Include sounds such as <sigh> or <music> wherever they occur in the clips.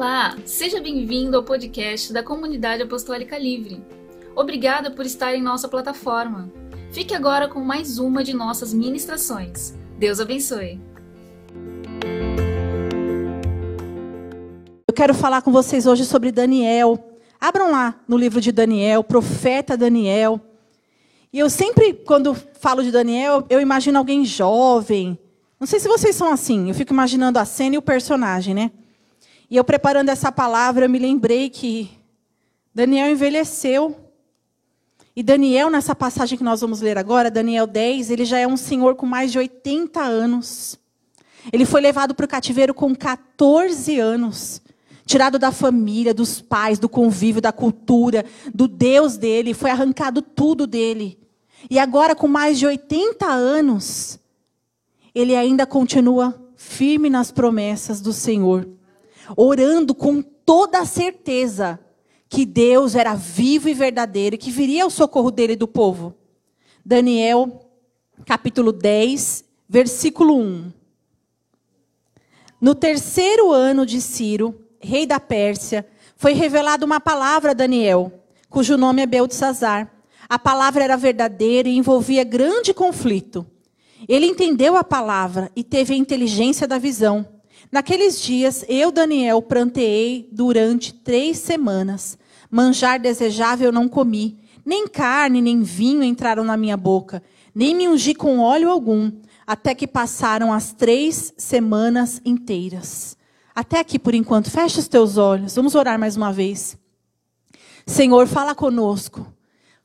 Olá, seja bem-vindo ao podcast da Comunidade Apostólica Livre. Obrigada por estar em nossa plataforma. Fique agora com mais uma de nossas ministrações. Deus abençoe. Eu quero falar com vocês hoje sobre Daniel. Abram lá no livro de Daniel, profeta Daniel. E eu sempre, quando falo de Daniel, eu imagino alguém jovem. Não sei se vocês são assim. Eu fico imaginando a cena e o personagem, né? E eu preparando essa palavra, eu me lembrei que Daniel envelheceu. E Daniel, nessa passagem que nós vamos ler agora, Daniel 10, ele já é um senhor com mais de 80 anos. Ele foi levado para o cativeiro com 14 anos. Tirado da família, dos pais, do convívio, da cultura, do Deus dele, foi arrancado tudo dele. E agora, com mais de 80 anos, ele ainda continua firme nas promessas do Senhor orando com toda a certeza que Deus era vivo e verdadeiro e que viria o socorro dele do povo. Daniel, capítulo 10, versículo 1. No terceiro ano de Ciro, rei da Pérsia, foi revelada uma palavra a Daniel, cujo nome é Beltesazar. A palavra era verdadeira e envolvia grande conflito. Ele entendeu a palavra e teve a inteligência da visão. Naqueles dias, eu, Daniel, pranteei durante três semanas. Manjar desejável não comi. Nem carne, nem vinho entraram na minha boca. Nem me ungi com óleo algum. Até que passaram as três semanas inteiras. Até aqui por enquanto. Feche os teus olhos. Vamos orar mais uma vez. Senhor, fala conosco.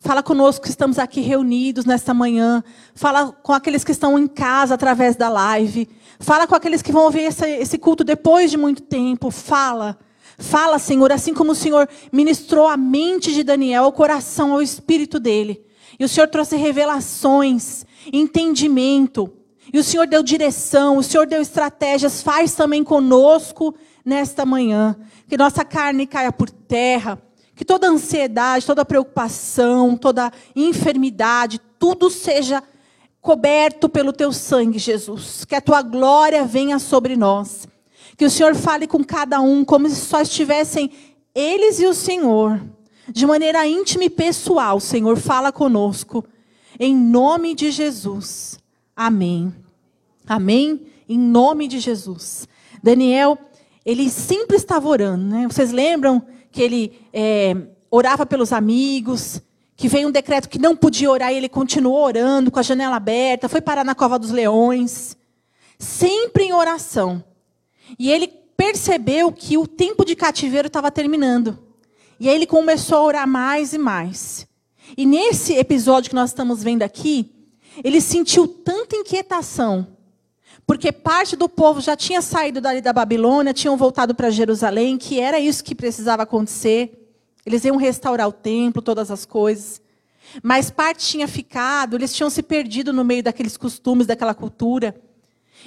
Fala conosco que estamos aqui reunidos nesta manhã. Fala com aqueles que estão em casa através da live. Fala com aqueles que vão ouvir esse, esse culto depois de muito tempo. Fala. Fala, Senhor, assim como o Senhor ministrou a mente de Daniel, o coração, ao espírito dele. E o Senhor trouxe revelações, entendimento. E o Senhor deu direção, o Senhor deu estratégias. Faz também conosco nesta manhã. Que nossa carne caia por terra. Que toda ansiedade, toda preocupação, toda enfermidade, tudo seja coberto pelo teu sangue, Jesus. Que a tua glória venha sobre nós. Que o Senhor fale com cada um como se só estivessem eles e o Senhor. De maneira íntima e pessoal, Senhor, fala conosco. Em nome de Jesus. Amém. Amém. Em nome de Jesus. Daniel, ele sempre estava orando, né? Vocês lembram que ele é, orava pelos amigos, que veio um decreto que não podia orar e ele continuou orando com a janela aberta, foi parar na cova dos leões, sempre em oração. E ele percebeu que o tempo de cativeiro estava terminando. E aí ele começou a orar mais e mais. E nesse episódio que nós estamos vendo aqui, ele sentiu tanta inquietação, porque parte do povo já tinha saído dali da Babilônia, tinham voltado para Jerusalém, que era isso que precisava acontecer. Eles iam restaurar o templo, todas as coisas. Mas parte tinha ficado, eles tinham se perdido no meio daqueles costumes, daquela cultura.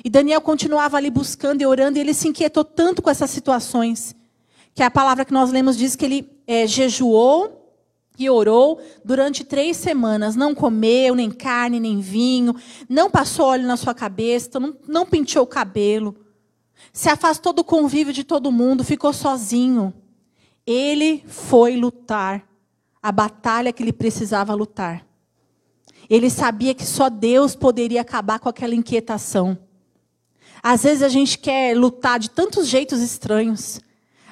E Daniel continuava ali buscando e orando, e ele se inquietou tanto com essas situações, que a palavra que nós lemos diz que ele é, jejuou e orou durante três semanas. Não comeu nem carne, nem vinho, não passou óleo na sua cabeça, não, não penteou o cabelo. Se afastou do convívio de todo mundo, ficou sozinho. Ele foi lutar a batalha que ele precisava lutar. Ele sabia que só Deus poderia acabar com aquela inquietação. Às vezes a gente quer lutar de tantos jeitos estranhos.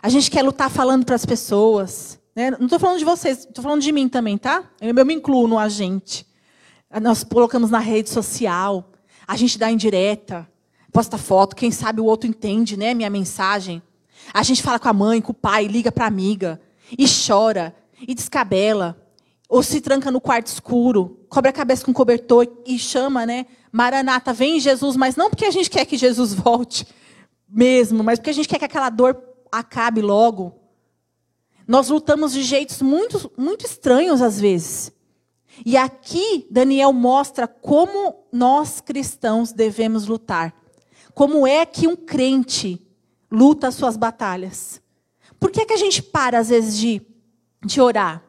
A gente quer lutar falando para as pessoas. Né? Não estou falando de vocês, estou falando de mim também, tá? Eu, eu me incluo no agente. Nós colocamos na rede social. A gente dá indireta, posta foto, quem sabe o outro entende, né, minha mensagem. A gente fala com a mãe, com o pai, liga para a amiga e chora e descabela. Ou se tranca no quarto escuro, cobre a cabeça com cobertor e chama, né? Maranata, vem Jesus, mas não porque a gente quer que Jesus <laughs> volte mesmo, mas porque a gente quer que aquela dor acabe logo. Nós lutamos de jeitos muito, muito estranhos às vezes. E aqui Daniel mostra como nós cristãos devemos lutar. Como é que um crente luta as suas batalhas. Por que, é que a gente para, às vezes, de, de orar?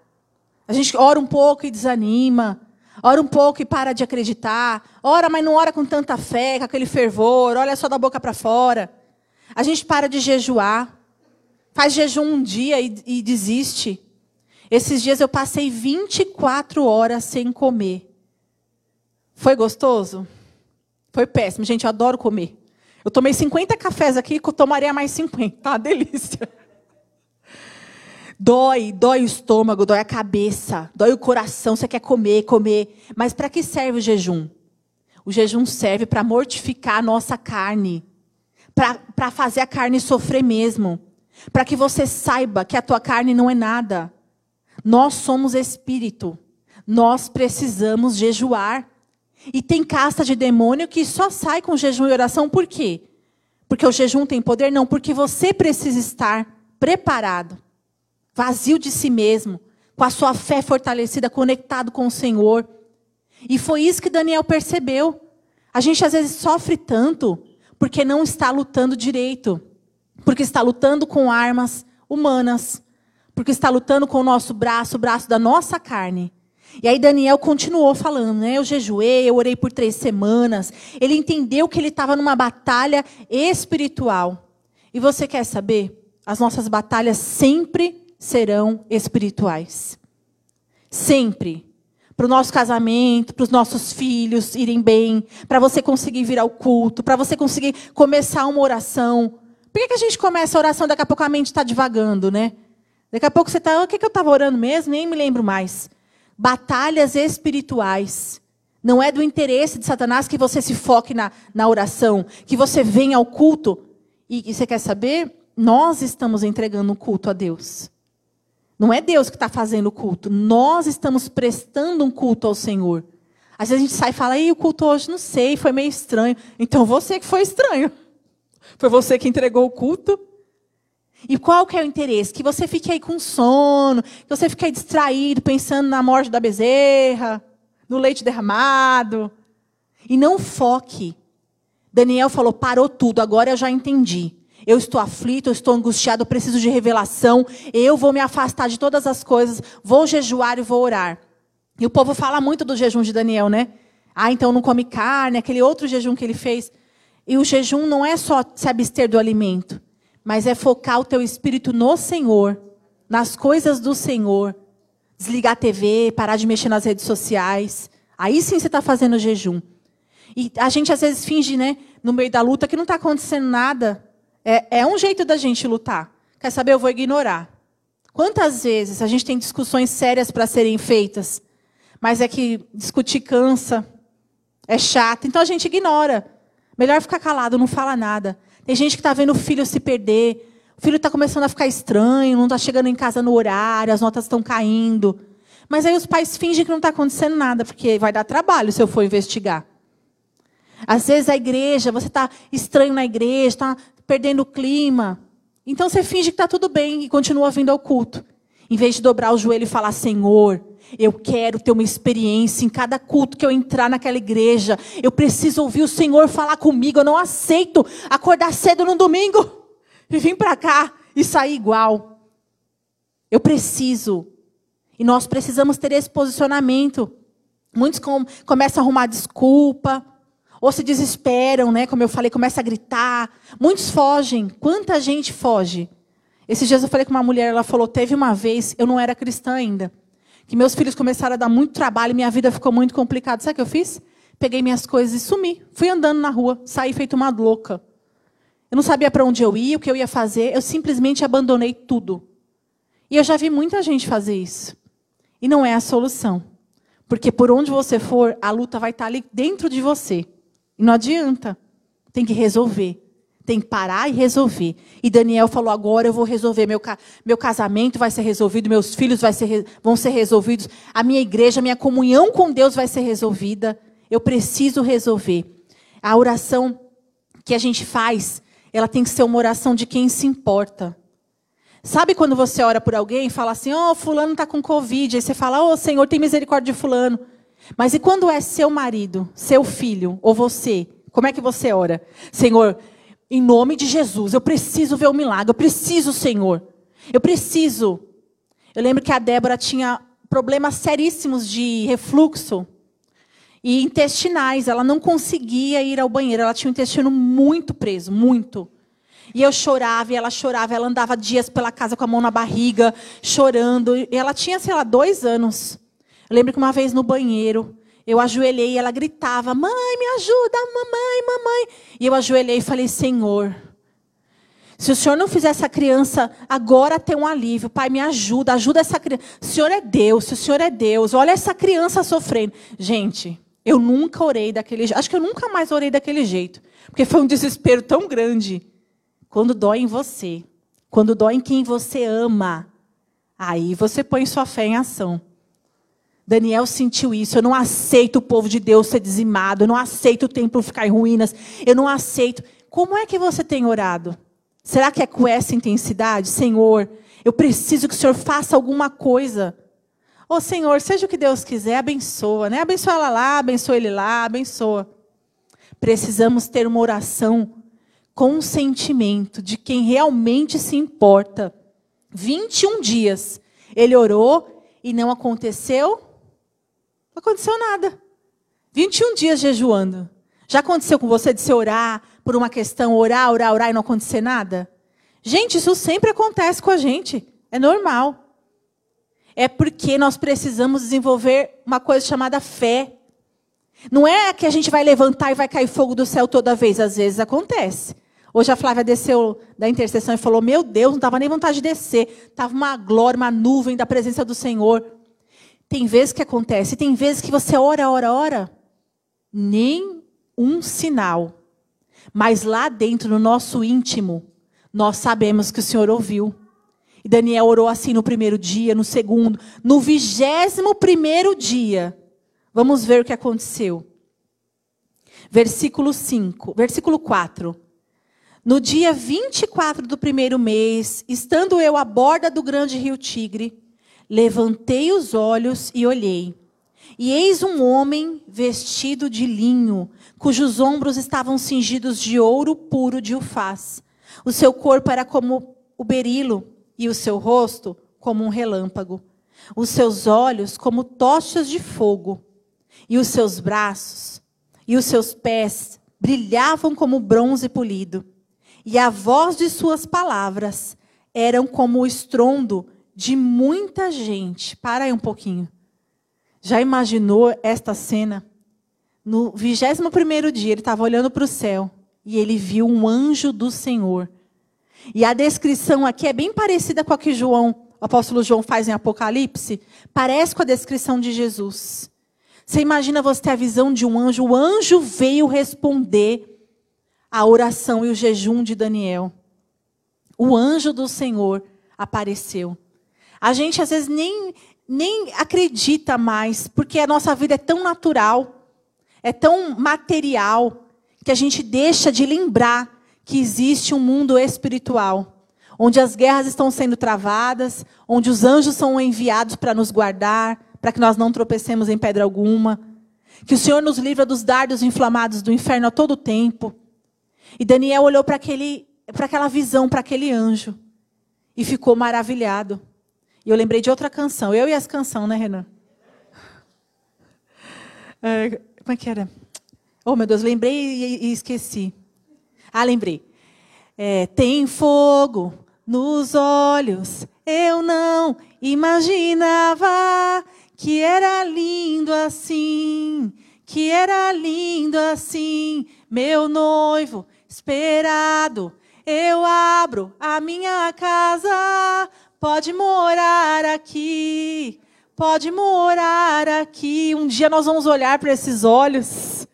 A gente ora um pouco e desanima, ora um pouco e para de acreditar, ora, mas não ora com tanta fé, com aquele fervor, olha só da boca para fora. A gente para de jejuar. Faz jejum um dia e, e desiste. Esses dias eu passei 24 horas sem comer. Foi gostoso? Foi péssimo. Gente, eu adoro comer. Eu tomei 50 cafés aqui, eu tomaria mais 50. Tá delícia. Dói, dói o estômago, dói a cabeça, dói o coração, você quer comer, comer. Mas para que serve o jejum? O jejum serve para mortificar a nossa carne, para fazer a carne sofrer mesmo, para que você saiba que a tua carne não é nada. Nós somos espírito, nós precisamos jejuar. E tem casta de demônio que só sai com jejum e oração, por quê? Porque o jejum tem poder? Não, porque você precisa estar preparado vazio de si mesmo, com a sua fé fortalecida, conectado com o Senhor. E foi isso que Daniel percebeu. A gente às vezes sofre tanto porque não está lutando direito, porque está lutando com armas humanas, porque está lutando com o nosso braço, o braço da nossa carne. E aí Daniel continuou falando, né? Eu jejuei, eu orei por três semanas. Ele entendeu que ele estava numa batalha espiritual. E você quer saber? As nossas batalhas sempre serão espirituais. Sempre. Para o nosso casamento, para os nossos filhos irem bem, para você conseguir vir ao culto, para você conseguir começar uma oração. Por que, que a gente começa a oração daqui a pouco a mente está divagando, né? Daqui a pouco você está, o que, que eu estava orando mesmo? Nem me lembro mais. Batalhas espirituais. Não é do interesse de Satanás que você se foque na, na oração, que você venha ao culto. E, e você quer saber? Nós estamos entregando um culto a Deus. Não é Deus que está fazendo o culto. Nós estamos prestando um culto ao Senhor. Às vezes a gente sai e fala, e o culto hoje, não sei, foi meio estranho. Então você que foi estranho. Foi você que entregou o culto. E qual que é o interesse? Que você fique aí com sono, que você fique aí distraído, pensando na morte da bezerra, no leite derramado. E não foque. Daniel falou, parou tudo, agora eu já entendi. Eu estou aflito, eu estou angustiado, eu preciso de revelação. Eu vou me afastar de todas as coisas, vou jejuar e vou orar. E o povo fala muito do jejum de Daniel, né? Ah, então não come carne, aquele outro jejum que ele fez. E o jejum não é só se abster do alimento, mas é focar o teu espírito no Senhor, nas coisas do Senhor. Desligar a TV, parar de mexer nas redes sociais. Aí sim você está fazendo jejum. E a gente às vezes finge, né, no meio da luta, que não está acontecendo nada. É, é um jeito da gente lutar. Quer saber? Eu vou ignorar. Quantas vezes a gente tem discussões sérias para serem feitas, mas é que discutir cansa, é chato, então a gente ignora. Melhor ficar calado, não fala nada. Tem gente que está vendo o filho se perder, o filho está começando a ficar estranho, não está chegando em casa no horário, as notas estão caindo. Mas aí os pais fingem que não está acontecendo nada, porque vai dar trabalho se eu for investigar. Às vezes a igreja, você está estranho na igreja, está perdendo o clima. Então você finge que está tudo bem e continua vindo ao culto. Em vez de dobrar o joelho e falar, Senhor, eu quero ter uma experiência em cada culto que eu entrar naquela igreja. Eu preciso ouvir o Senhor falar comigo. Eu não aceito acordar cedo no domingo <laughs> e vir para cá e sair igual. Eu preciso. E nós precisamos ter esse posicionamento. Muitos com, começam a arrumar desculpa. Ou se desesperam, né? Como eu falei, começa a gritar. Muitos fogem. Quanta gente foge? Esses dias eu falei com uma mulher, ela falou: teve uma vez, eu não era cristã ainda, que meus filhos começaram a dar muito trabalho minha vida ficou muito complicada. Sabe o que eu fiz? Peguei minhas coisas e sumi. Fui andando na rua, saí feito uma louca. Eu não sabia para onde eu ia, o que eu ia fazer, eu simplesmente abandonei tudo. E eu já vi muita gente fazer isso. E não é a solução. Porque por onde você for, a luta vai estar ali dentro de você. E não adianta. Tem que resolver. Tem que parar e resolver. E Daniel falou: agora eu vou resolver. Meu, meu casamento vai ser resolvido, meus filhos vai ser, vão ser resolvidos, a minha igreja, a minha comunhão com Deus vai ser resolvida. Eu preciso resolver. A oração que a gente faz, ela tem que ser uma oração de quem se importa. Sabe quando você ora por alguém e fala assim: Ó, oh, Fulano está com Covid. Aí você fala: Ô, oh, Senhor, tem misericórdia de Fulano. Mas e quando é seu marido, seu filho ou você? Como é que você ora? Senhor, em nome de Jesus, eu preciso ver o milagre, eu preciso, Senhor. Eu preciso. Eu lembro que a Débora tinha problemas seríssimos de refluxo e intestinais. Ela não conseguia ir ao banheiro, ela tinha o intestino muito preso, muito. E eu chorava, e ela chorava, ela andava dias pela casa com a mão na barriga, chorando. E ela tinha, sei lá, dois anos. Eu lembro que uma vez no banheiro, eu ajoelhei e ela gritava: Mãe, me ajuda, mamãe, mamãe. E eu ajoelhei e falei: Senhor, se o Senhor não fizer essa criança agora ter um alívio, Pai, me ajuda, ajuda essa criança. O Senhor é Deus, se o Senhor é Deus, olha essa criança sofrendo. Gente, eu nunca orei daquele jeito. Acho que eu nunca mais orei daquele jeito. Porque foi um desespero tão grande. Quando dói em você, quando dói em quem você ama, aí você põe sua fé em ação. Daniel sentiu isso. Eu não aceito o povo de Deus ser dizimado. Eu não aceito o templo ficar em ruínas. Eu não aceito. Como é que você tem orado? Será que é com essa intensidade? Senhor, eu preciso que o Senhor faça alguma coisa. Ô oh, Senhor, seja o que Deus quiser, abençoa. Né? Abençoa ela lá, abençoa ele lá, abençoa. Precisamos ter uma oração com um sentimento de quem realmente se importa. 21 dias ele orou e não aconteceu não aconteceu nada. 21 dias jejuando. Já aconteceu com você de se orar por uma questão, orar, orar, orar e não acontecer nada? Gente, isso sempre acontece com a gente. É normal. É porque nós precisamos desenvolver uma coisa chamada fé. Não é que a gente vai levantar e vai cair fogo do céu toda vez. Às vezes acontece. Hoje a Flávia desceu da intercessão e falou: Meu Deus, não estava nem vontade de descer. Estava uma glória, uma nuvem da presença do Senhor. Tem vezes que acontece, tem vezes que você ora, ora, ora, nem um sinal. Mas lá dentro, no nosso íntimo, nós sabemos que o Senhor ouviu. E Daniel orou assim no primeiro dia, no segundo, no vigésimo primeiro dia. Vamos ver o que aconteceu. Versículo 5, versículo 4. No dia 24 do primeiro mês, estando eu à borda do grande rio Tigre, Levantei os olhos e olhei. E eis um homem vestido de linho, cujos ombros estavam cingidos de ouro puro de ufaz. O seu corpo era como o berilo, e o seu rosto como um relâmpago. Os seus olhos como tochas de fogo, e os seus braços e os seus pés brilhavam como bronze polido. E a voz de suas palavras eram como o estrondo de muita gente. Para aí um pouquinho. Já imaginou esta cena? No 21 dia, ele estava olhando para o céu e ele viu um anjo do Senhor. E a descrição aqui é bem parecida com a que João, o apóstolo João faz em Apocalipse. Parece com a descrição de Jesus. Você imagina você ter a visão de um anjo. O anjo veio responder a oração e o jejum de Daniel. O anjo do Senhor apareceu. A gente às vezes nem, nem acredita mais, porque a nossa vida é tão natural, é tão material, que a gente deixa de lembrar que existe um mundo espiritual, onde as guerras estão sendo travadas, onde os anjos são enviados para nos guardar, para que nós não tropecemos em pedra alguma, que o Senhor nos livra dos dardos inflamados do inferno a todo tempo. E Daniel olhou para aquela visão, para aquele anjo, e ficou maravilhado. E eu lembrei de outra canção. Eu e as canções, né, Renan? É, como é que era? Oh, meu Deus, lembrei e, e esqueci. Ah, lembrei. É, tem fogo nos olhos, eu não imaginava que era lindo assim, que era lindo assim, meu noivo esperado. Eu abro a minha casa Pode morar aqui, pode morar aqui. Um dia nós vamos olhar para esses olhos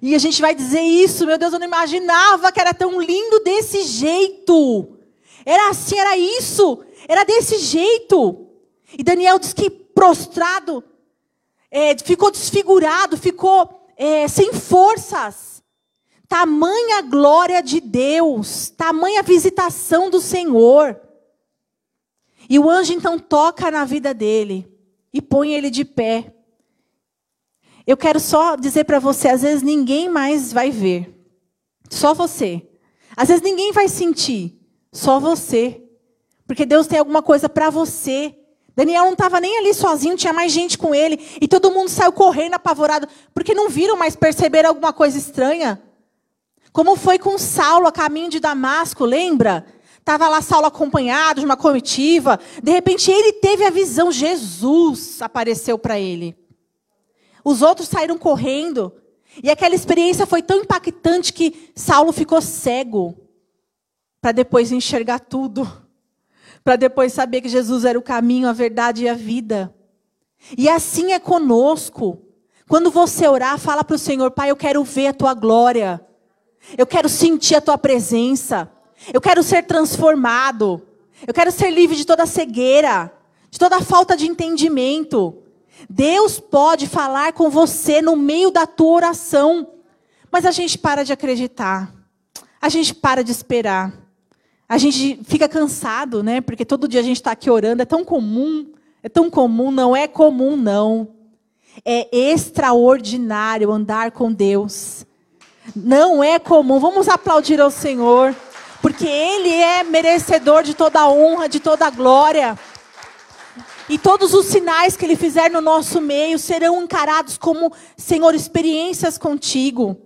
e a gente vai dizer isso. Meu Deus, eu não imaginava que era tão lindo desse jeito. Era assim, era isso, era desse jeito. E Daniel diz que prostrado, é, ficou desfigurado, ficou é, sem forças. Tamanha glória de Deus, tamanha visitação do Senhor. E o anjo então toca na vida dele e põe ele de pé. Eu quero só dizer para você, às vezes ninguém mais vai ver. Só você. Às vezes ninguém vai sentir. Só você. Porque Deus tem alguma coisa para você. Daniel não estava nem ali sozinho, tinha mais gente com ele. E todo mundo saiu correndo apavorado. Porque não viram, mas perceberam alguma coisa estranha. Como foi com Saulo a caminho de Damasco, lembra? Estava lá Saulo acompanhado de uma comitiva. De repente ele teve a visão. Jesus apareceu para ele. Os outros saíram correndo. E aquela experiência foi tão impactante que Saulo ficou cego. Para depois enxergar tudo. Para depois saber que Jesus era o caminho, a verdade e a vida. E assim é conosco. Quando você orar, fala para o Senhor, Pai, eu quero ver a tua glória. Eu quero sentir a tua presença. Eu quero ser transformado. Eu quero ser livre de toda cegueira, de toda falta de entendimento. Deus pode falar com você no meio da tua oração. Mas a gente para de acreditar. A gente para de esperar. A gente fica cansado, né? Porque todo dia a gente está aqui orando. É tão comum. É tão comum. Não é comum, não. É extraordinário andar com Deus. Não é comum. Vamos aplaudir ao Senhor, porque Ele é merecedor de toda a honra, de toda a glória. E todos os sinais que Ele fizer no nosso meio serão encarados como, Senhor, experiências contigo.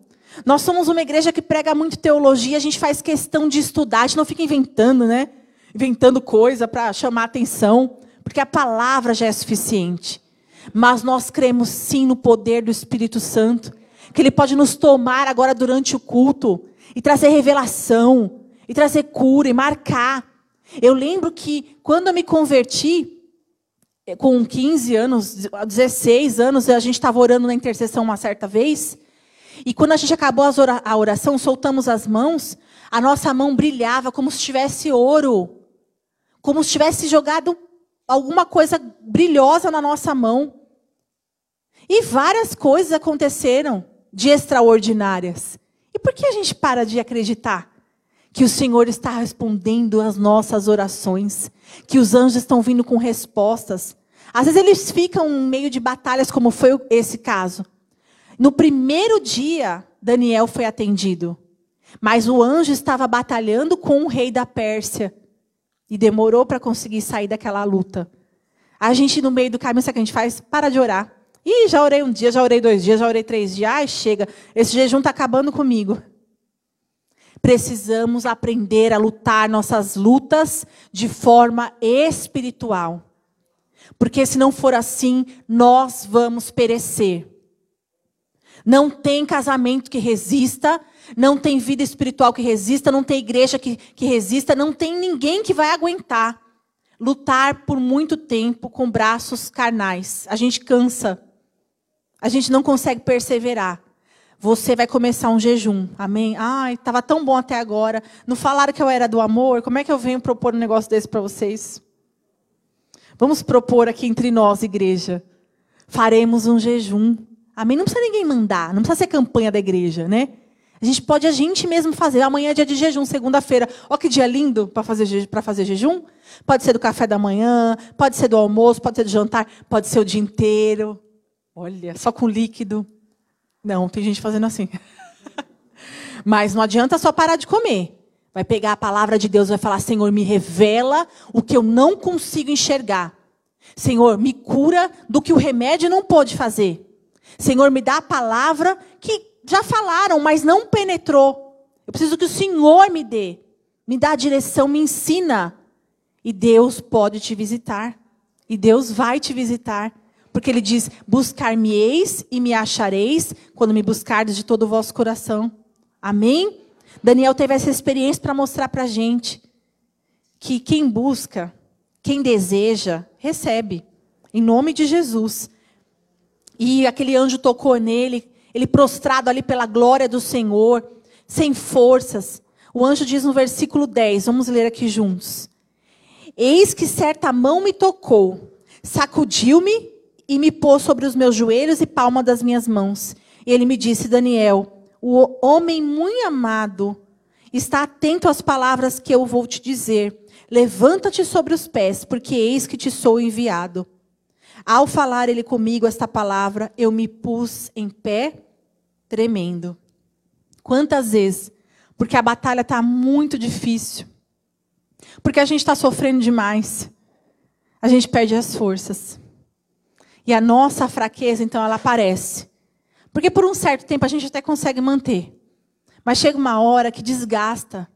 Nós somos uma igreja que prega muito teologia, a gente faz questão de estudar, a gente não fica inventando, né? Inventando coisa para chamar atenção, porque a palavra já é suficiente. Mas nós cremos sim no poder do Espírito Santo que Ele pode nos tomar agora durante o culto e trazer revelação, e trazer cura, e marcar. Eu lembro que quando eu me converti, eh, com 15 anos, 16 anos, a gente estava orando na intercessão uma certa vez, e quando a gente acabou a oração, soltamos as mãos, a nossa mão brilhava como se tivesse ouro, como se tivesse jogado alguma coisa brilhosa na nossa mão. E várias coisas aconteceram de extraordinárias. E por que a gente para de acreditar que o Senhor está respondendo às nossas orações, que os anjos estão vindo com respostas? Às vezes eles ficam no meio de batalhas, como foi esse caso. No primeiro dia, Daniel foi atendido. Mas o anjo estava batalhando com o rei da Pérsia. E demorou para conseguir sair daquela luta. A gente, no meio do caminho, sabe o que a gente faz? Para de orar. Ih, já orei um dia, já orei dois dias, já orei três dias. Ai, chega, esse jejum está acabando comigo. Precisamos aprender a lutar nossas lutas de forma espiritual. Porque se não for assim, nós vamos perecer. Não tem casamento que resista, não tem vida espiritual que resista, não tem igreja que, que resista, não tem ninguém que vai aguentar lutar por muito tempo com braços carnais. A gente cansa a gente não consegue perseverar. Você vai começar um jejum. Amém? Ai, estava tão bom até agora. Não falaram que eu era do amor? Como é que eu venho propor um negócio desse para vocês? Vamos propor aqui entre nós, igreja. Faremos um jejum. Amém? Não precisa ninguém mandar. Não precisa ser campanha da igreja, né? A gente pode a gente mesmo fazer. Amanhã é dia de jejum, segunda-feira. Olha que dia lindo para fazer, fazer jejum. Pode ser do café da manhã, pode ser do almoço, pode ser do jantar, pode ser o dia inteiro. Olha, só com líquido. Não, tem gente fazendo assim. <laughs> Mas não adianta só parar de comer. Vai pegar a palavra de Deus e vai falar: Senhor, me revela o que eu não consigo enxergar. Senhor, me cura do que o remédio não pôde fazer. Senhor, me dá a palavra que já falaram, mas não penetrou. Eu preciso que o Senhor me dê. Me dá a direção, me ensina. E Deus pode te visitar. E Deus vai te visitar. Porque ele diz: Buscar-me-eis e me achareis quando me buscardes de todo o vosso coração. Amém? Daniel teve essa experiência para mostrar para a gente que quem busca, quem deseja, recebe. Em nome de Jesus. E aquele anjo tocou nele, ele prostrado ali pela glória do Senhor, sem forças. O anjo diz no versículo 10, vamos ler aqui juntos. Eis que certa mão me tocou, sacudiu-me e me pôs sobre os meus joelhos e palma das minhas mãos. E ele me disse: Daniel, o homem muito amado está atento às palavras que eu vou te dizer. Levanta-te sobre os pés, porque eis que te sou enviado. Ao falar ele comigo esta palavra, eu me pus em pé, tremendo. Quantas vezes? Porque a batalha está muito difícil. Porque a gente está sofrendo demais. A gente perde as forças. E a nossa fraqueza, então, ela aparece. Porque por um certo tempo a gente até consegue manter. Mas chega uma hora que desgasta,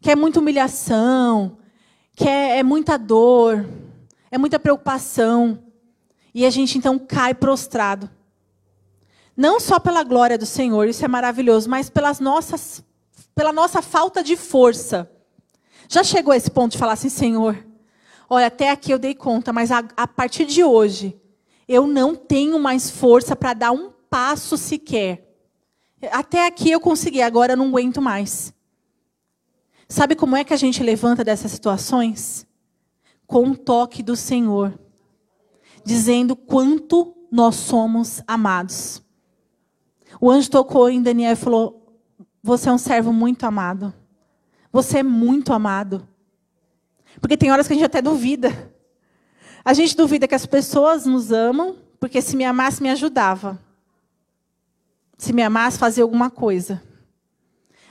que é muita humilhação, que é, é muita dor, é muita preocupação. E a gente então cai prostrado. Não só pela glória do Senhor, isso é maravilhoso, mas pelas nossas, pela nossa falta de força. Já chegou a esse ponto de falar assim, Senhor, olha, até aqui eu dei conta, mas a, a partir de hoje, eu não tenho mais força para dar um passo sequer. Até aqui eu consegui, agora eu não aguento mais. Sabe como é que a gente levanta dessas situações? Com um toque do Senhor, dizendo quanto nós somos amados. O anjo tocou em Daniel e falou: Você é um servo muito amado. Você é muito amado. Porque tem horas que a gente até duvida. A gente duvida que as pessoas nos amam, porque se me amasse, me ajudava. Se me amasse, fazia alguma coisa.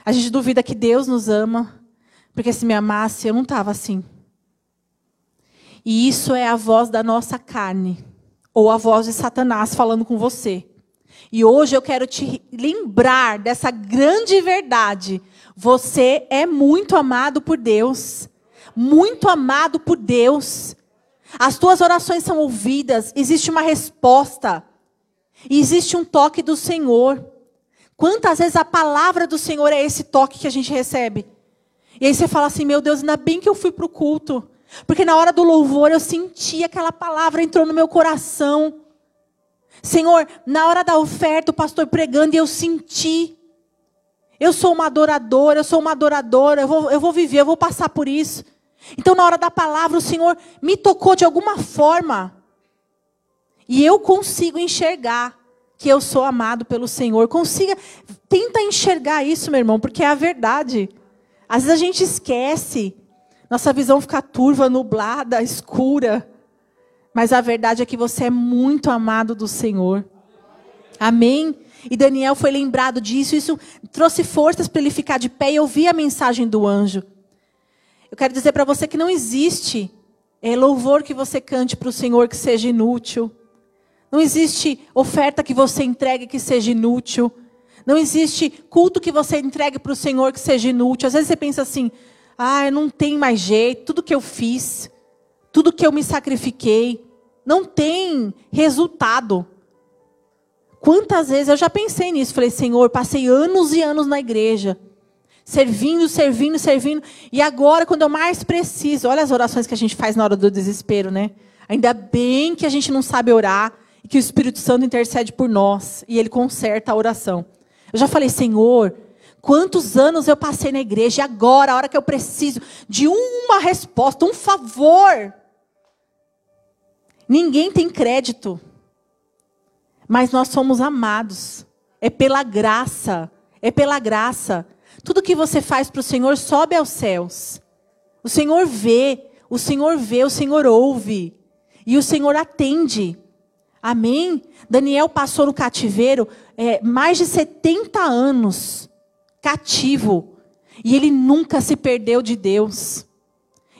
A gente duvida que Deus nos ama, porque se me amasse, eu não estava assim. E isso é a voz da nossa carne, ou a voz de Satanás falando com você. E hoje eu quero te lembrar dessa grande verdade. Você é muito amado por Deus. Muito amado por Deus. As tuas orações são ouvidas, existe uma resposta. Existe um toque do Senhor. Quantas vezes a palavra do Senhor é esse toque que a gente recebe? E aí você fala assim: meu Deus, ainda bem que eu fui para o culto. Porque na hora do louvor eu senti aquela palavra entrou no meu coração. Senhor, na hora da oferta, o pastor pregando e eu senti. Eu sou uma adoradora, eu sou uma adoradora, eu vou, eu vou viver, eu vou passar por isso. Então, na hora da palavra, o Senhor me tocou de alguma forma. E eu consigo enxergar que eu sou amado pelo Senhor. Consiga, tenta enxergar isso, meu irmão, porque é a verdade. Às vezes a gente esquece, nossa visão fica turva, nublada, escura. Mas a verdade é que você é muito amado do Senhor. Amém? E Daniel foi lembrado disso, isso trouxe forças para ele ficar de pé e ouvir a mensagem do anjo. Eu quero dizer para você que não existe é, louvor que você cante para o Senhor que seja inútil. Não existe oferta que você entregue que seja inútil. Não existe culto que você entregue para o Senhor que seja inútil. Às vezes você pensa assim: ah, não tem mais jeito, tudo que eu fiz, tudo que eu me sacrifiquei, não tem resultado. Quantas vezes eu já pensei nisso? Falei, Senhor, passei anos e anos na igreja, servindo, servindo, servindo, e agora, quando eu mais preciso, olha as orações que a gente faz na hora do desespero, né? Ainda bem que a gente não sabe orar e que o Espírito Santo intercede por nós e ele conserta a oração. Eu já falei, Senhor, quantos anos eu passei na igreja e agora, a hora que eu preciso de uma resposta, um favor. Ninguém tem crédito, mas nós somos amados. É pela graça, é pela graça. Tudo que você faz para o Senhor sobe aos céus. O Senhor vê, o Senhor vê, o Senhor ouve. E o Senhor atende. Amém? Daniel passou no cativeiro é, mais de 70 anos cativo. E ele nunca se perdeu de Deus.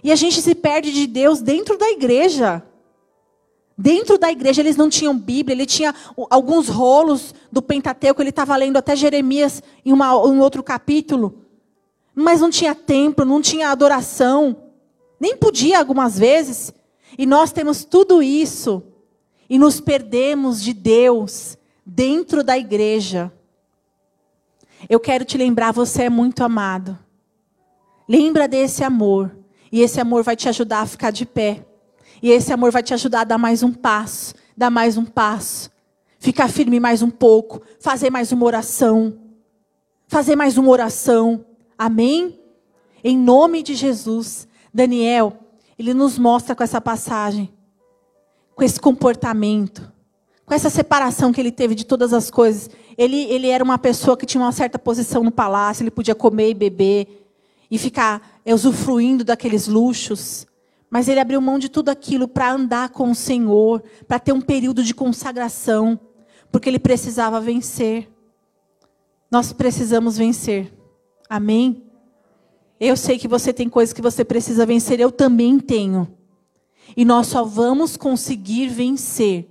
E a gente se perde de Deus dentro da igreja. Dentro da igreja eles não tinham Bíblia, ele tinha alguns rolos do Pentateuco, ele estava lendo até Jeremias em uma, um outro capítulo. Mas não tinha templo, não tinha adoração. Nem podia algumas vezes. E nós temos tudo isso e nos perdemos de Deus dentro da igreja. Eu quero te lembrar, você é muito amado. Lembra desse amor. E esse amor vai te ajudar a ficar de pé. E esse amor vai te ajudar a dar mais um passo, dar mais um passo. Ficar firme mais um pouco, fazer mais uma oração. Fazer mais uma oração. Amém? Em nome de Jesus. Daniel, ele nos mostra com essa passagem com esse comportamento, com essa separação que ele teve de todas as coisas. Ele, ele era uma pessoa que tinha uma certa posição no palácio, ele podia comer e beber e ficar usufruindo daqueles luxos. Mas ele abriu mão de tudo aquilo para andar com o Senhor, para ter um período de consagração, porque ele precisava vencer. Nós precisamos vencer. Amém? Eu sei que você tem coisas que você precisa vencer, eu também tenho. E nós só vamos conseguir vencer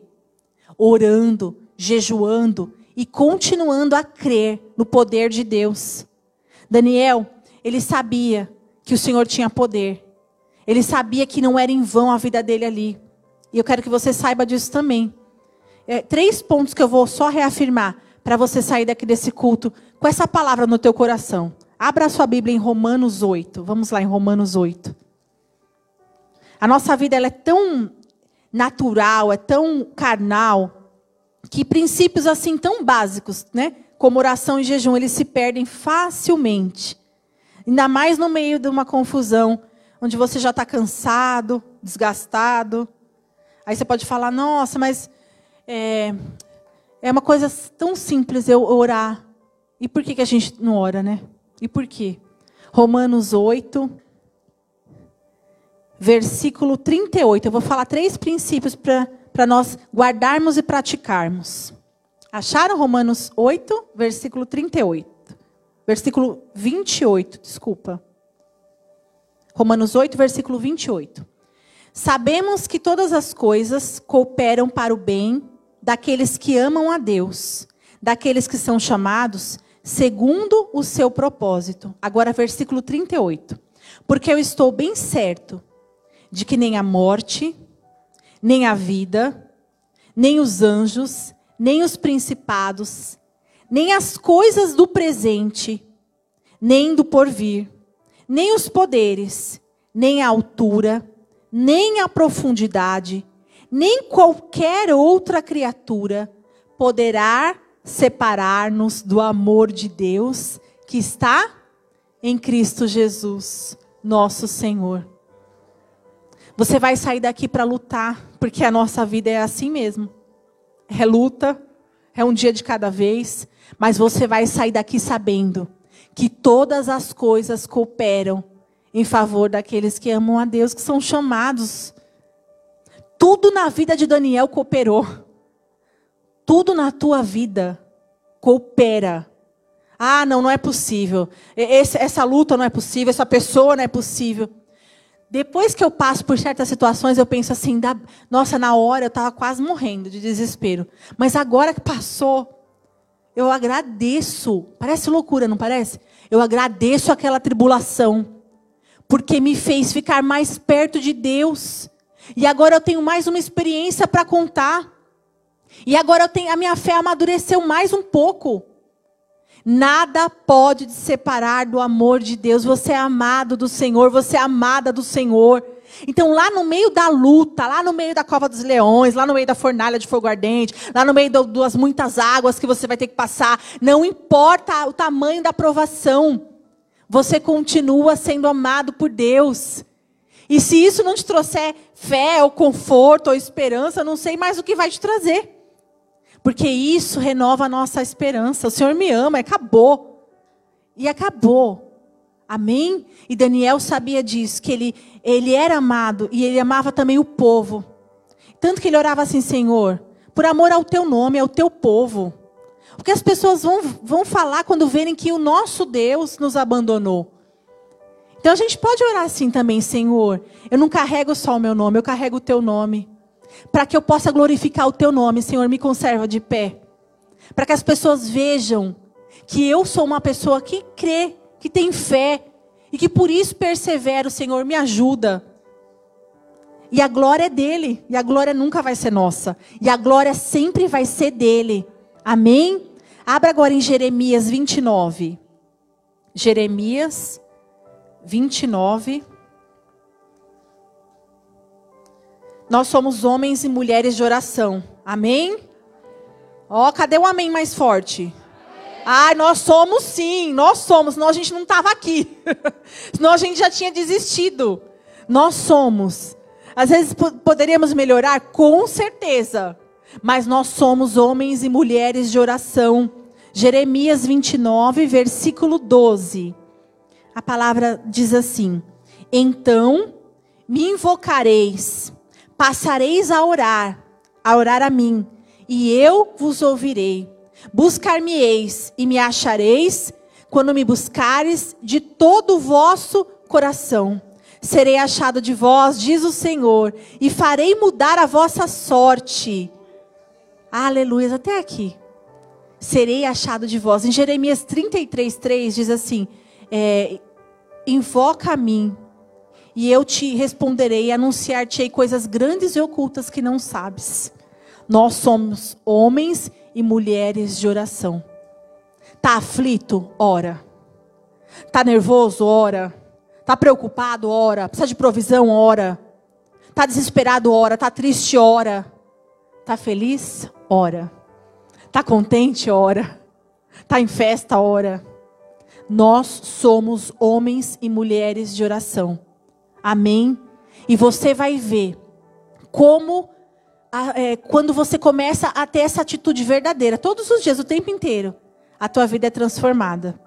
orando, jejuando e continuando a crer no poder de Deus. Daniel, ele sabia que o Senhor tinha poder. Ele sabia que não era em vão a vida dele ali. E eu quero que você saiba disso também. É, três pontos que eu vou só reafirmar para você sair daqui desse culto com essa palavra no teu coração. Abra a sua Bíblia em Romanos 8. Vamos lá em Romanos 8. A nossa vida ela é tão natural, é tão carnal, que princípios assim tão básicos, né, como oração e jejum, eles se perdem facilmente. Ainda mais no meio de uma confusão, onde você já está cansado, desgastado. Aí você pode falar, nossa, mas é, é uma coisa tão simples eu orar. E por que, que a gente não ora, né? E por quê? Romanos 8, versículo 38. Eu vou falar três princípios para nós guardarmos e praticarmos. Acharam Romanos 8, versículo 38? Versículo 28, desculpa. Romanos 8, versículo 28. Sabemos que todas as coisas cooperam para o bem daqueles que amam a Deus, daqueles que são chamados segundo o seu propósito. Agora, versículo 38. Porque eu estou bem certo de que nem a morte, nem a vida, nem os anjos, nem os principados, nem as coisas do presente, nem do porvir, nem os poderes, nem a altura, nem a profundidade, nem qualquer outra criatura poderá separar-nos do amor de Deus que está em Cristo Jesus, nosso Senhor. Você vai sair daqui para lutar, porque a nossa vida é assim mesmo. É luta, é um dia de cada vez, mas você vai sair daqui sabendo que todas as coisas cooperam em favor daqueles que amam a Deus, que são chamados. Tudo na vida de Daniel cooperou. Tudo na tua vida coopera. Ah, não, não é possível. Esse, essa luta não é possível, essa pessoa não é possível. Depois que eu passo por certas situações, eu penso assim: da, nossa, na hora eu estava quase morrendo de desespero. Mas agora que passou, eu agradeço. Parece loucura, não parece? Eu agradeço aquela tribulação, porque me fez ficar mais perto de Deus. E agora eu tenho mais uma experiência para contar. E agora eu tenho, a minha fé amadureceu mais um pouco. Nada pode te separar do amor de Deus. Você é amado do Senhor, você é amada do Senhor. Então, lá no meio da luta, lá no meio da cova dos leões, lá no meio da fornalha de fogo ardente, lá no meio das muitas águas que você vai ter que passar, não importa o tamanho da provação, você continua sendo amado por Deus. E se isso não te trouxer fé, ou conforto, ou esperança, não sei mais o que vai te trazer. Porque isso renova a nossa esperança. O Senhor me ama, acabou. E acabou. Amém? E Daniel sabia disso, que ele, ele era amado e ele amava também o povo. Tanto que ele orava assim, Senhor, por amor ao teu nome, ao teu povo. Porque as pessoas vão, vão falar quando verem que o nosso Deus nos abandonou. Então a gente pode orar assim também, Senhor. Eu não carrego só o meu nome, eu carrego o teu nome para que eu possa glorificar o teu nome, Senhor, me conserva de pé. Para que as pessoas vejam que eu sou uma pessoa que crê, que tem fé e que por isso persevero, Senhor, me ajuda. E a glória é dele, e a glória nunca vai ser nossa, e a glória sempre vai ser dele. Amém? Abra agora em Jeremias 29. Jeremias 29. Nós somos homens e mulheres de oração. Amém? Ó, oh, cadê o amém mais forte? Ai, nós somos sim, nós somos, senão a gente não estava aqui. <laughs> senão a gente já tinha desistido. Nós somos. Às vezes poderíamos melhorar, com certeza. Mas nós somos homens e mulheres de oração. Jeremias 29, versículo 12. A palavra diz assim: Então me invocareis passareis a orar, a orar a mim, e eu vos ouvirei. Buscar-me-eis e me achareis quando me buscares de todo o vosso coração. Serei achado de vós, diz o Senhor, e farei mudar a vossa sorte. Aleluia, até aqui. serei achado de vós. Em Jeremias 33, 3 diz assim: é, Invoca a mim, e eu te responderei anunciar-te-ei coisas grandes e ocultas que não sabes. Nós somos homens e mulheres de oração. Tá aflito? Ora. Tá nervoso? Ora. Tá preocupado? Ora. Precisa de provisão? Ora. Tá desesperado? Ora. Tá triste? Ora. Tá feliz? Ora. Tá contente? Ora. Tá em festa? Ora. Nós somos homens e mulheres de oração. Amém? E você vai ver como, é, quando você começa a ter essa atitude verdadeira, todos os dias, o tempo inteiro, a tua vida é transformada.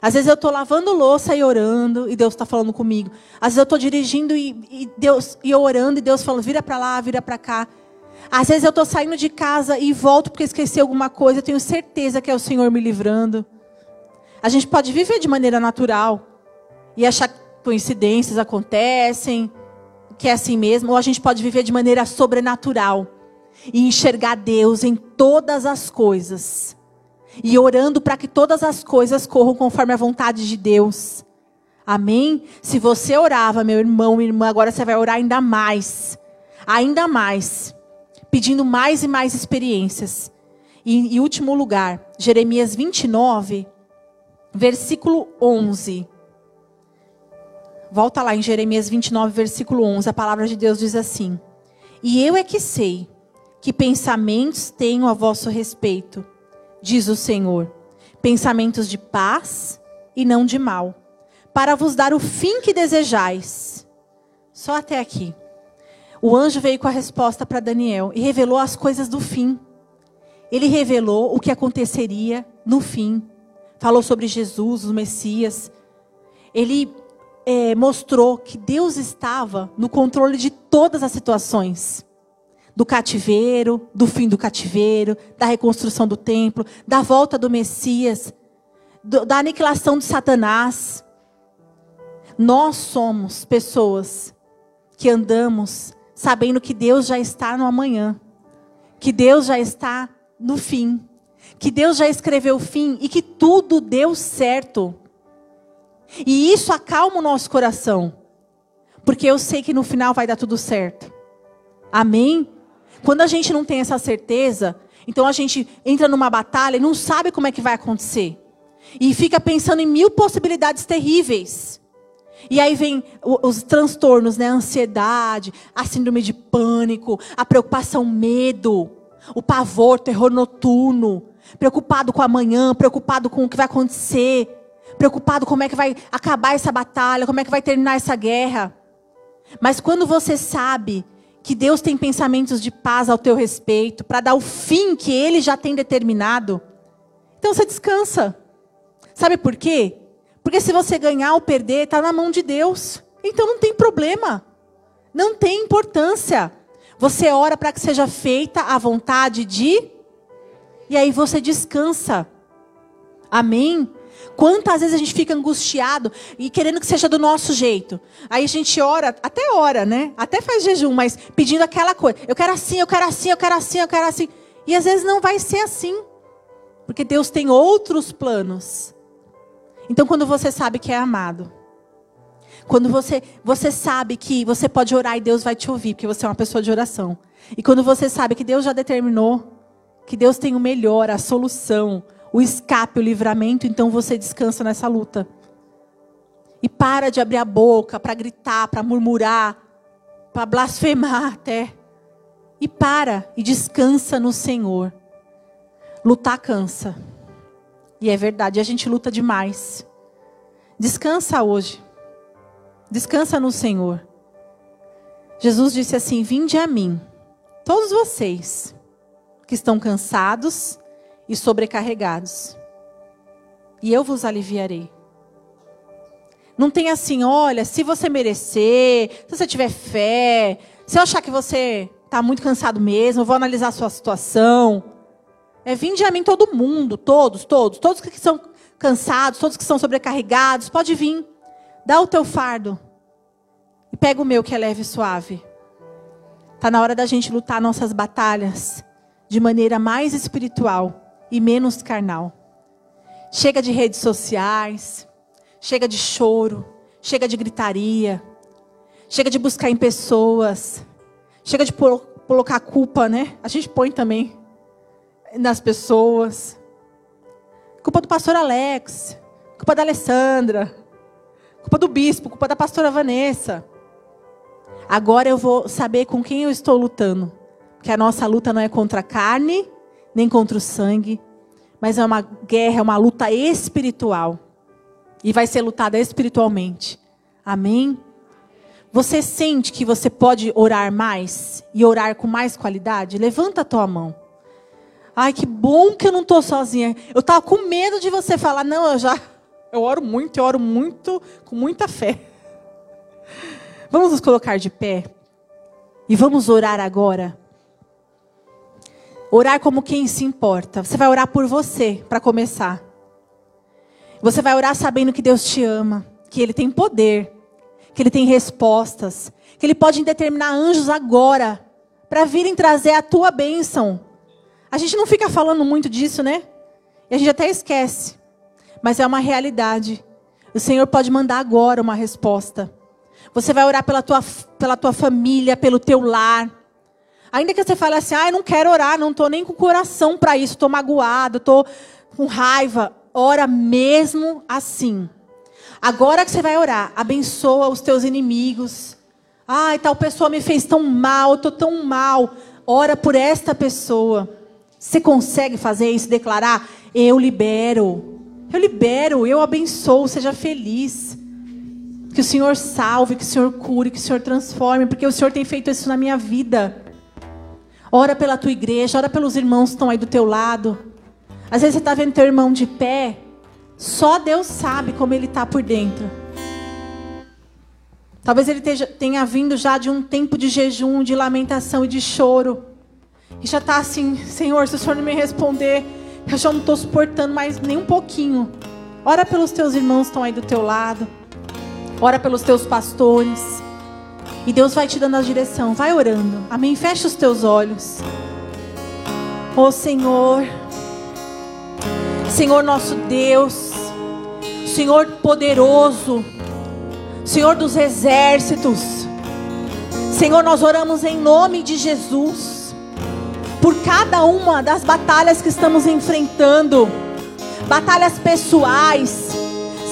Às vezes eu estou lavando louça e orando e Deus está falando comigo. Às vezes eu estou dirigindo e, e, Deus e orando e Deus falando vira para lá, vira para cá. Às vezes eu estou saindo de casa e volto porque esqueci alguma coisa. Eu tenho certeza que é o Senhor me livrando. A gente pode viver de maneira natural e achar que coincidências acontecem, que é assim mesmo, ou a gente pode viver de maneira sobrenatural e enxergar Deus em todas as coisas e orando para que todas as coisas corram conforme a vontade de Deus. Amém? Se você orava, meu irmão, minha irmã, agora você vai orar ainda mais. Ainda mais. Pedindo mais e mais experiências. E em último lugar, Jeremias 29, versículo 11. Volta lá em Jeremias 29, versículo 11. A palavra de Deus diz assim: E eu é que sei que pensamentos tenho a vosso respeito diz o Senhor, pensamentos de paz e não de mal, para vos dar o fim que desejais. Só até aqui. O anjo veio com a resposta para Daniel e revelou as coisas do fim. Ele revelou o que aconteceria no fim. Falou sobre Jesus, o Messias. Ele é, mostrou que Deus estava no controle de todas as situações do cativeiro, do fim do cativeiro, da reconstrução do templo, da volta do Messias, do, da aniquilação de Satanás. Nós somos pessoas que andamos sabendo que Deus já está no amanhã, que Deus já está no fim, que Deus já escreveu o fim e que tudo deu certo. E isso acalma o nosso coração, porque eu sei que no final vai dar tudo certo. Amém? Quando a gente não tem essa certeza, então a gente entra numa batalha e não sabe como é que vai acontecer. E fica pensando em mil possibilidades terríveis. E aí vem os transtornos, né? A ansiedade, a síndrome de pânico, a preocupação, medo, o pavor, terror noturno, preocupado com amanhã, preocupado com o que vai acontecer, preocupado como é que vai acabar essa batalha, como é que vai terminar essa guerra. Mas quando você sabe que Deus tem pensamentos de paz ao teu respeito, para dar o fim que Ele já tem determinado, então você descansa. Sabe por quê? Porque se você ganhar ou perder, está na mão de Deus. Então não tem problema. Não tem importância. Você ora para que seja feita a vontade de. E aí você descansa. Amém? Quantas vezes a gente fica angustiado e querendo que seja do nosso jeito. Aí a gente ora, até ora, né? Até faz jejum, mas pedindo aquela coisa. Eu quero assim, eu quero assim, eu quero assim, eu quero assim. E às vezes não vai ser assim. Porque Deus tem outros planos. Então quando você sabe que é amado, quando você, você sabe que você pode orar e Deus vai te ouvir, porque você é uma pessoa de oração. E quando você sabe que Deus já determinou, que Deus tem o melhor, a solução, o escape, o livramento, então você descansa nessa luta. E para de abrir a boca para gritar, para murmurar, para blasfemar até. E para e descansa no Senhor. Lutar cansa. E é verdade, a gente luta demais. Descansa hoje. Descansa no Senhor. Jesus disse assim: Vinde a mim, todos vocês que estão cansados e sobrecarregados, e eu vos aliviarei. Não tem assim, olha, se você merecer, se você tiver fé, se eu achar que você está muito cansado mesmo, eu vou analisar a sua situação. É vinde a mim todo mundo, todos, todos, todos que são cansados, todos que são sobrecarregados, pode vir. Dá o teu fardo e pega o meu que é leve e suave. Está na hora da gente lutar nossas batalhas de maneira mais espiritual e menos carnal. Chega de redes sociais, chega de choro, chega de gritaria, chega de buscar em pessoas, chega de colocar culpa, né? A gente põe também nas pessoas. Culpa do pastor Alex, culpa da Alessandra, culpa do bispo, culpa da pastora Vanessa. Agora eu vou saber com quem eu estou lutando. Porque a nossa luta não é contra a carne, nem contra o sangue, mas é uma guerra, é uma luta espiritual. E vai ser lutada espiritualmente. Amém? Você sente que você pode orar mais e orar com mais qualidade? Levanta a tua mão. Ai, que bom que eu não estou sozinha. Eu estava com medo de você falar, não, eu já, eu oro muito, eu oro muito, com muita fé. Vamos nos colocar de pé e vamos orar agora. Orar como quem se importa. Você vai orar por você, para começar. Você vai orar sabendo que Deus te ama, que Ele tem poder, que Ele tem respostas, que Ele pode determinar anjos agora para virem trazer a tua bênção. A gente não fica falando muito disso, né? E a gente até esquece. Mas é uma realidade. O Senhor pode mandar agora uma resposta. Você vai orar pela tua, pela tua família, pelo teu lar. Ainda que você fale assim, ah, eu não quero orar, não estou nem com coração para isso, estou magoado, estou com raiva. Ora mesmo assim. Agora que você vai orar, abençoa os teus inimigos. Ai, tal pessoa me fez tão mal, estou tão mal. Ora por esta pessoa. Você consegue fazer isso, declarar? Eu libero. Eu libero, eu abençoo, seja feliz. Que o Senhor salve, que o Senhor cure, que o Senhor transforme, porque o Senhor tem feito isso na minha vida. Ora pela tua igreja, ora pelos irmãos que estão aí do teu lado. Às vezes você está vendo teu irmão de pé, só Deus sabe como ele está por dentro. Talvez ele tenha vindo já de um tempo de jejum, de lamentação e de choro. E já está assim, Senhor, se o Senhor não me responder, eu já não estou suportando mais nem um pouquinho. Ora pelos teus irmãos que estão aí do teu lado. Ora pelos teus pastores. E Deus vai te dando a direção. Vai orando. Amém. Fecha os teus olhos. Oh Senhor. Senhor nosso Deus. Senhor poderoso. Senhor dos exércitos. Senhor, nós oramos em nome de Jesus. Por cada uma das batalhas que estamos enfrentando. Batalhas pessoais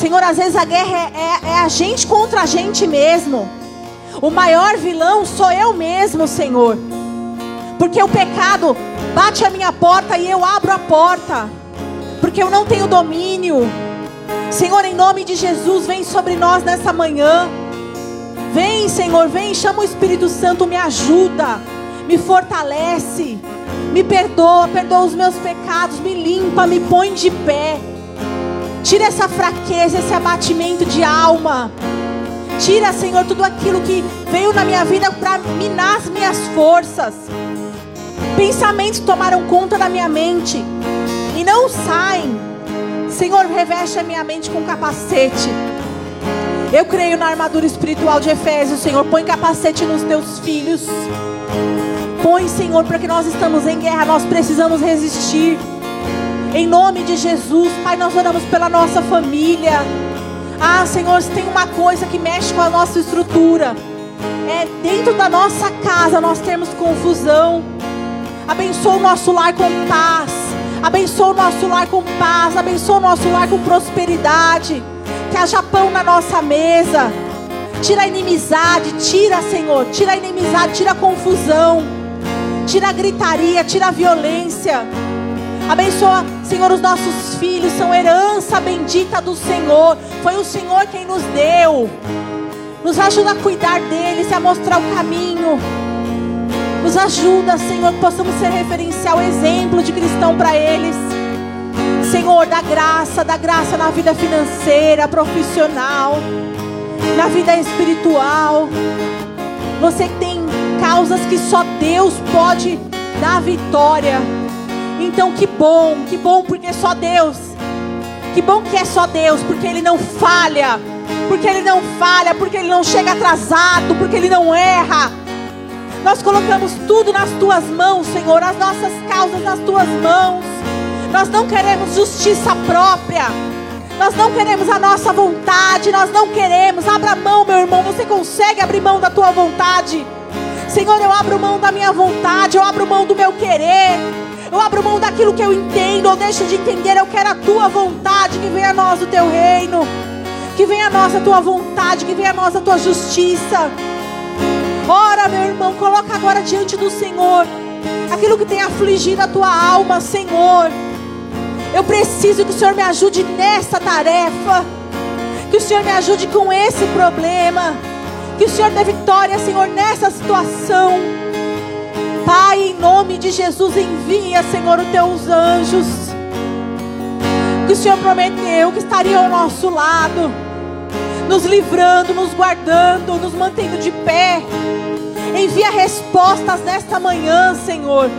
Senhor, às vezes a guerra é, é, é a gente contra a gente mesmo. O maior vilão sou eu mesmo, Senhor. Porque o pecado bate a minha porta e eu abro a porta. Porque eu não tenho domínio. Senhor, em nome de Jesus, vem sobre nós nessa manhã. Vem, Senhor, vem, chama o Espírito Santo, me ajuda, me fortalece, me perdoa, perdoa os meus pecados, me limpa, me põe de pé. Tira essa fraqueza, esse abatimento de alma. Tira, Senhor, tudo aquilo que veio na minha vida para minar as minhas forças. Pensamentos tomaram conta da minha mente e não saem. Senhor, reveste a minha mente com capacete. Eu creio na armadura espiritual de Efésios, Senhor. Põe capacete nos teus filhos. Põe, Senhor, porque nós estamos em guerra, nós precisamos resistir. Em nome de Jesus, Pai, nós oramos pela nossa família. Ah, Senhor, se tem uma coisa que mexe com a nossa estrutura, é dentro da nossa casa nós temos confusão. Abençoa o nosso lar com paz. Abençoa o nosso lar com paz. Abençoa o nosso lar com prosperidade. Que haja pão na nossa mesa. Tira a inimizade, tira, Senhor, tira a inimizade, tira a confusão, tira a gritaria, tira a violência. Abençoa, Senhor, os nossos filhos são herança bendita do Senhor. Foi o Senhor quem nos deu. Nos ajuda a cuidar deles e a mostrar o caminho. Nos ajuda, Senhor, que possamos ser referencial, exemplo de cristão para eles. Senhor, dá graça, dá graça na vida financeira, profissional, na vida espiritual. Você tem causas que só Deus pode dar vitória. Então que bom, que bom porque é só Deus. Que bom que é só Deus, porque Ele não falha. Porque Ele não falha, porque Ele não chega atrasado, porque Ele não erra. Nós colocamos tudo nas tuas mãos, Senhor, as nossas causas nas tuas mãos. Nós não queremos justiça própria. Nós não queremos a nossa vontade, nós não queremos. Abra mão, meu irmão. Você consegue abrir mão da tua vontade? Senhor, eu abro mão da minha vontade, eu abro mão do meu querer. Eu abro mão daquilo que eu entendo, eu deixo de entender. Eu quero a tua vontade, que venha a nós o teu reino. Que venha a nós a tua vontade, que venha a nós a tua justiça. Ora, meu irmão, coloca agora diante do Senhor aquilo que tem afligido a tua alma, Senhor. Eu preciso que o Senhor me ajude nessa tarefa. Que o Senhor me ajude com esse problema. Que o Senhor dê vitória, Senhor, nessa situação. Pai, em nome de Jesus, envia, Senhor, os teus anjos. Que o Senhor prometeu que estaria ao nosso lado, nos livrando, nos guardando, nos mantendo de pé. Envia respostas nesta manhã, Senhor.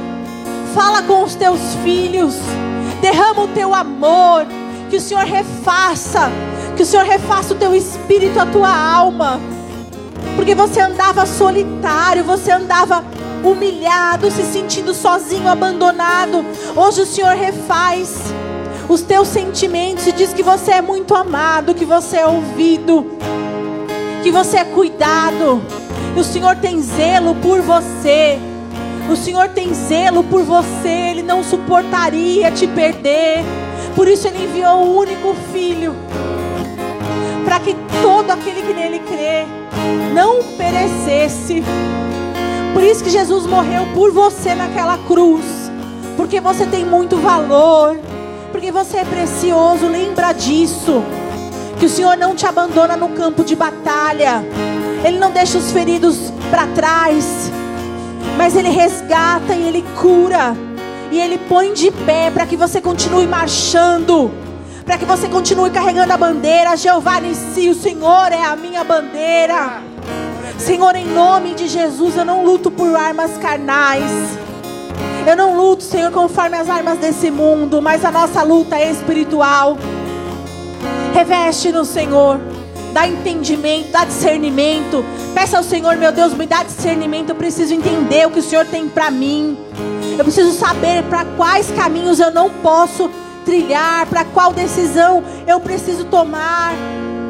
Fala com os teus filhos derrama o teu amor, que o Senhor refaça, que o Senhor refaça o teu espírito, a tua alma, porque você andava solitário, você andava humilhado, se sentindo sozinho, abandonado. Hoje o Senhor refaz os teus sentimentos e diz que você é muito amado, que você é ouvido, que você é cuidado. O Senhor tem zelo por você. O Senhor tem zelo por você, Ele não suportaria te perder. Por isso Ele enviou o único filho, para que todo aquele que nele crê não perecesse. Por isso que Jesus morreu por você naquela cruz, porque você tem muito valor, porque você é precioso. Lembra disso. Que o Senhor não te abandona no campo de batalha. Ele não deixa os feridos para trás mas Ele resgata e Ele cura. E Ele põe de pé para que você continue marchando. Para que você continue carregando a bandeira. Jeová Nissi, o Senhor é a minha bandeira. Senhor, em nome de Jesus, eu não luto por armas carnais. Eu não luto, Senhor, conforme as armas desse mundo, mas a nossa luta é espiritual. Reveste no Senhor dá entendimento, dá discernimento. Peça ao Senhor, meu Deus, me dá discernimento. Eu preciso entender o que o Senhor tem para mim. Eu preciso saber para quais caminhos eu não posso trilhar, para qual decisão eu preciso tomar.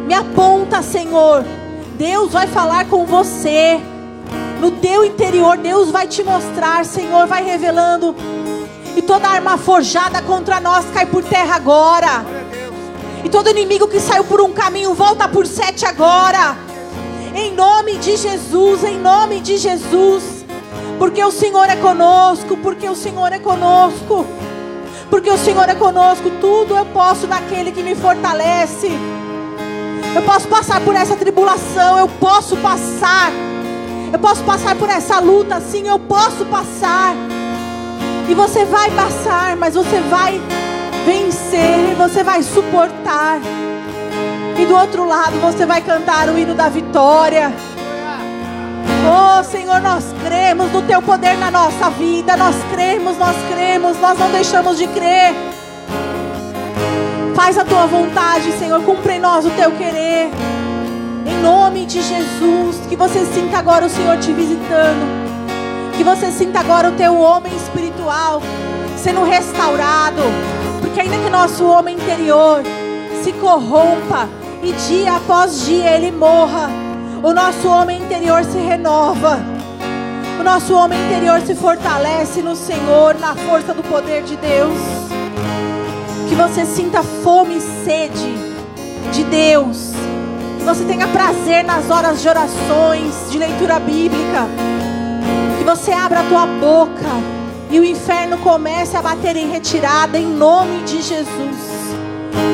Me aponta, Senhor. Deus vai falar com você. No teu interior, Deus vai te mostrar, Senhor, vai revelando. E toda arma forjada contra nós cai por terra agora. E todo inimigo que saiu por um caminho volta por sete agora. Em nome de Jesus, em nome de Jesus. Porque o Senhor é conosco, porque o Senhor é conosco. Porque o Senhor é conosco, tudo eu posso naquele que me fortalece. Eu posso passar por essa tribulação, eu posso passar. Eu posso passar por essa luta, sim, eu posso passar. E você vai passar, mas você vai vencer, você vai suportar. E do outro lado você vai cantar o hino da vitória. Oh Senhor, nós cremos no Teu poder na nossa vida. Nós cremos, nós cremos, nós não deixamos de crer. Faz a Tua vontade, Senhor. Cumpre em nós o Teu querer. Em nome de Jesus. Que você sinta agora o Senhor te visitando. Que você sinta agora o Teu homem espiritual sendo restaurado porque ainda que nosso homem interior se corrompa e dia após dia ele morra, o nosso homem interior se renova. O nosso homem interior se fortalece no Senhor, na força do poder de Deus. Que você sinta fome e sede de Deus. Que você tenha prazer nas horas de orações, de leitura bíblica. Que você abra a tua boca e o inferno comece a bater em retirada em nome de Jesus.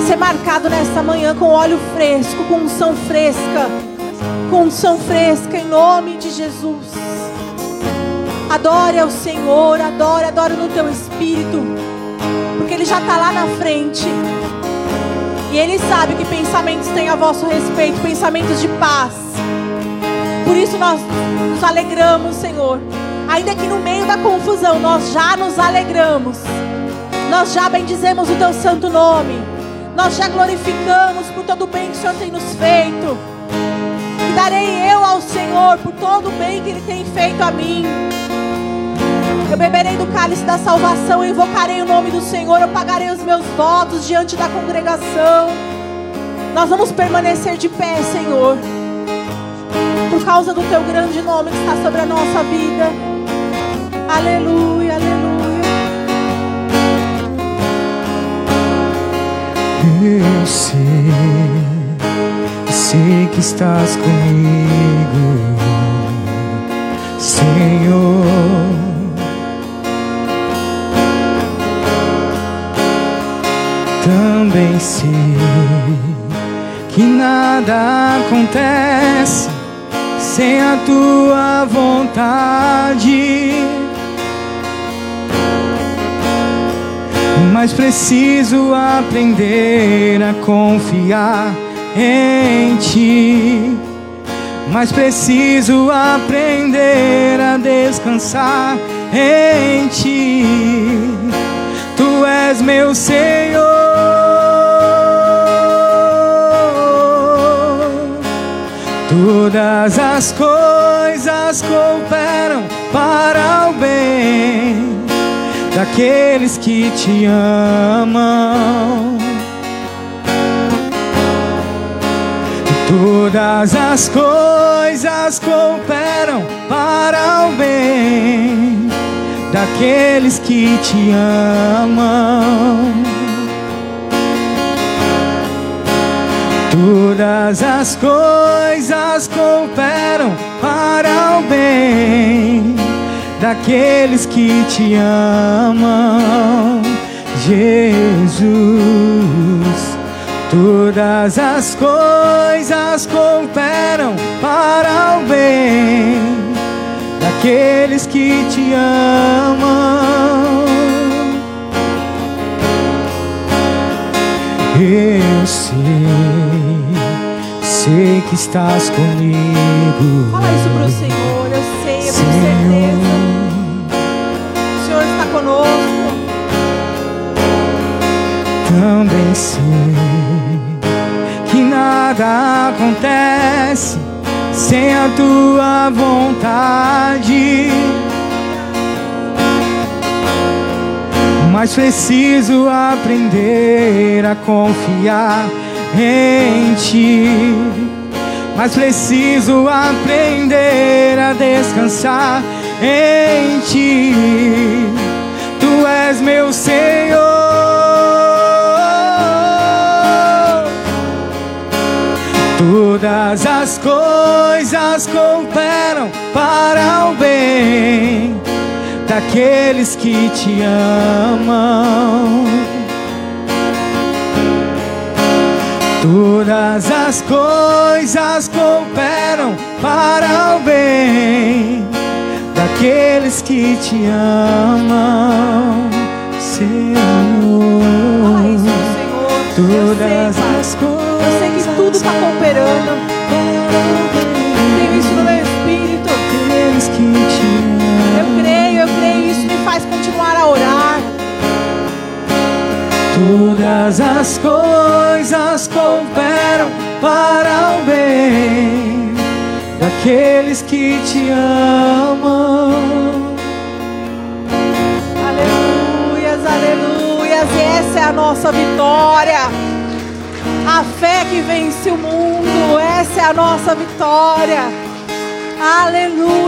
Ser marcado nesta manhã com óleo fresco, com unção fresca, com unção fresca em nome de Jesus. Adore ao Senhor, adore, adore no teu espírito, Ele já está lá na frente. E Ele sabe que pensamentos têm a vosso respeito, pensamentos de paz. Por isso nós nos alegramos, Senhor Ainda que no meio da confusão nós já nos alegramos, nós já bendizemos o teu santo nome, nós já glorificamos por todo o bem que o Senhor tem nos feito. E darei eu ao Senhor por todo o bem que Ele tem feito a mim. Eu beberei do cálice da salvação, eu invocarei o nome do Senhor, eu pagarei os meus votos diante da congregação. Nós vamos permanecer de pé, Senhor, por causa do teu grande nome que está sobre a nossa vida. Aleluia, aleluia. Eu sei, sei que estás comigo, Senhor. Também sei que nada acontece sem a tua vontade. Mas preciso aprender a confiar em ti. Mas preciso aprender a descansar em ti. Tu és meu Senhor. Todas as coisas cooperam para o bem daqueles que te amam. Todas as coisas cooperam para o bem daqueles que te amam. Todas as coisas cooperam para o bem daqueles que te amam, Jesus. Todas as coisas cooperam para o bem daqueles que te amam. Eu sei, sei que estás comigo. Fala isso pro Senhor, eu sei, eu tenho certeza. O Senhor está conosco. Também sei que nada acontece sem a tua vontade. Mas preciso aprender a confiar em ti. Mas preciso aprender a descansar em ti. Tu és meu Senhor. Todas as coisas cooperam para o bem daqueles que te amam. Todas as coisas cooperam para o bem daqueles que te amam, Senhor. Fala isso Senhor. Todas sei, as coisas. Eu sei que tudo está cooperando. Todas as coisas cooperam para o bem daqueles que te amam. Aleluias, aleluias. E essa é a nossa vitória. A fé que vence o mundo. Essa é a nossa vitória. Aleluia.